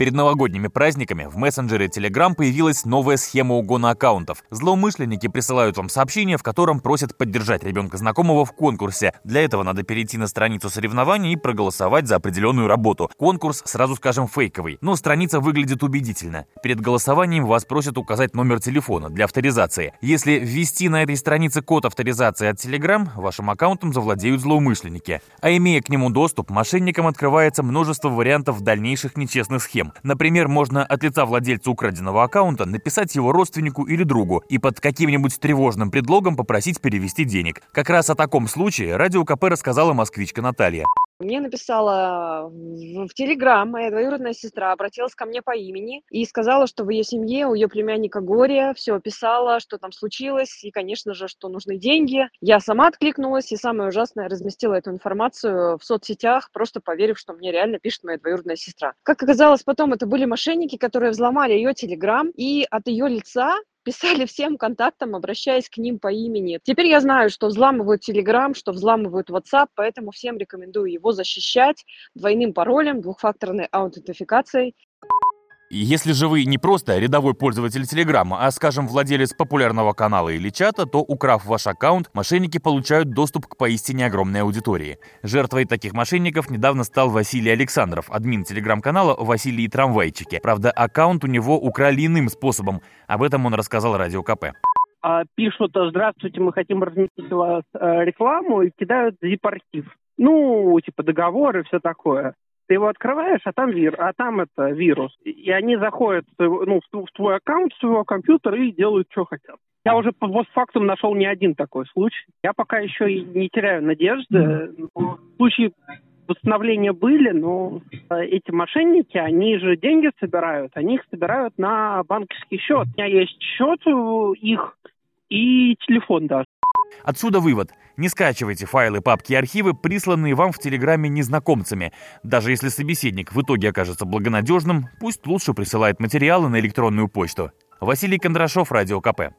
Перед новогодними праздниками в мессенджере Telegram появилась новая схема угона аккаунтов. Злоумышленники присылают вам сообщение, в котором просят поддержать ребенка знакомого в конкурсе. Для этого надо перейти на страницу соревнований и проголосовать за определенную работу. Конкурс, сразу скажем, фейковый, но страница выглядит убедительно. Перед голосованием вас просят указать номер телефона для авторизации. Если ввести на этой странице код авторизации от Telegram, вашим аккаунтом завладеют злоумышленники. А имея к нему доступ, мошенникам открывается множество вариантов дальнейших нечестных схем. Например, можно от лица владельца украденного аккаунта написать его родственнику или другу и под каким-нибудь тревожным предлогом попросить перевести денег. Как раз о таком случае радио КП рассказала москвичка Наталья. Мне написала в, Телеграм моя двоюродная сестра, обратилась ко мне по имени и сказала, что в ее семье у ее племянника горе, все описала, что там случилось, и, конечно же, что нужны деньги. Я сама откликнулась, и самое ужасное, разместила эту информацию в соцсетях, просто поверив, что мне реально пишет моя двоюродная сестра. Как оказалось потом, это были мошенники, которые взломали ее Телеграм, и от ее лица писали всем контактам, обращаясь к ним по имени. Теперь я знаю, что взламывают Telegram, что взламывают WhatsApp, поэтому всем рекомендую его защищать двойным паролем, двухфакторной аутентификацией если же вы не просто рядовой пользователь Телеграма, а, скажем, владелец популярного канала или чата, то, украв ваш аккаунт, мошенники получают доступ к поистине огромной аудитории. Жертвой таких мошенников недавно стал Василий Александров, админ телеграм-канала «Василий Трамвайчики». Правда, аккаунт у него украли иным способом. Об этом он рассказал Радио КП а, пишут, здравствуйте, мы хотим разместить у вас э, рекламу и кидают зип-архив. Ну, типа договор и все такое. Ты его открываешь, а там вир, а там это вирус. И они заходят ну, в твой аккаунт своего компьютера и делают, что хотят. Я уже по постфактум нашел не один такой случай. Я пока еще и не теряю надежды. Случаи восстановления были, но э, эти мошенники, они же деньги собирают, они их собирают на банковский счет. У меня есть счет их и телефон даже. Отсюда вывод. Не скачивайте файлы, папки и архивы, присланные вам в Телеграме незнакомцами. Даже если собеседник в итоге окажется благонадежным, пусть лучше присылает материалы на электронную почту. Василий Кондрашов, Радио КП.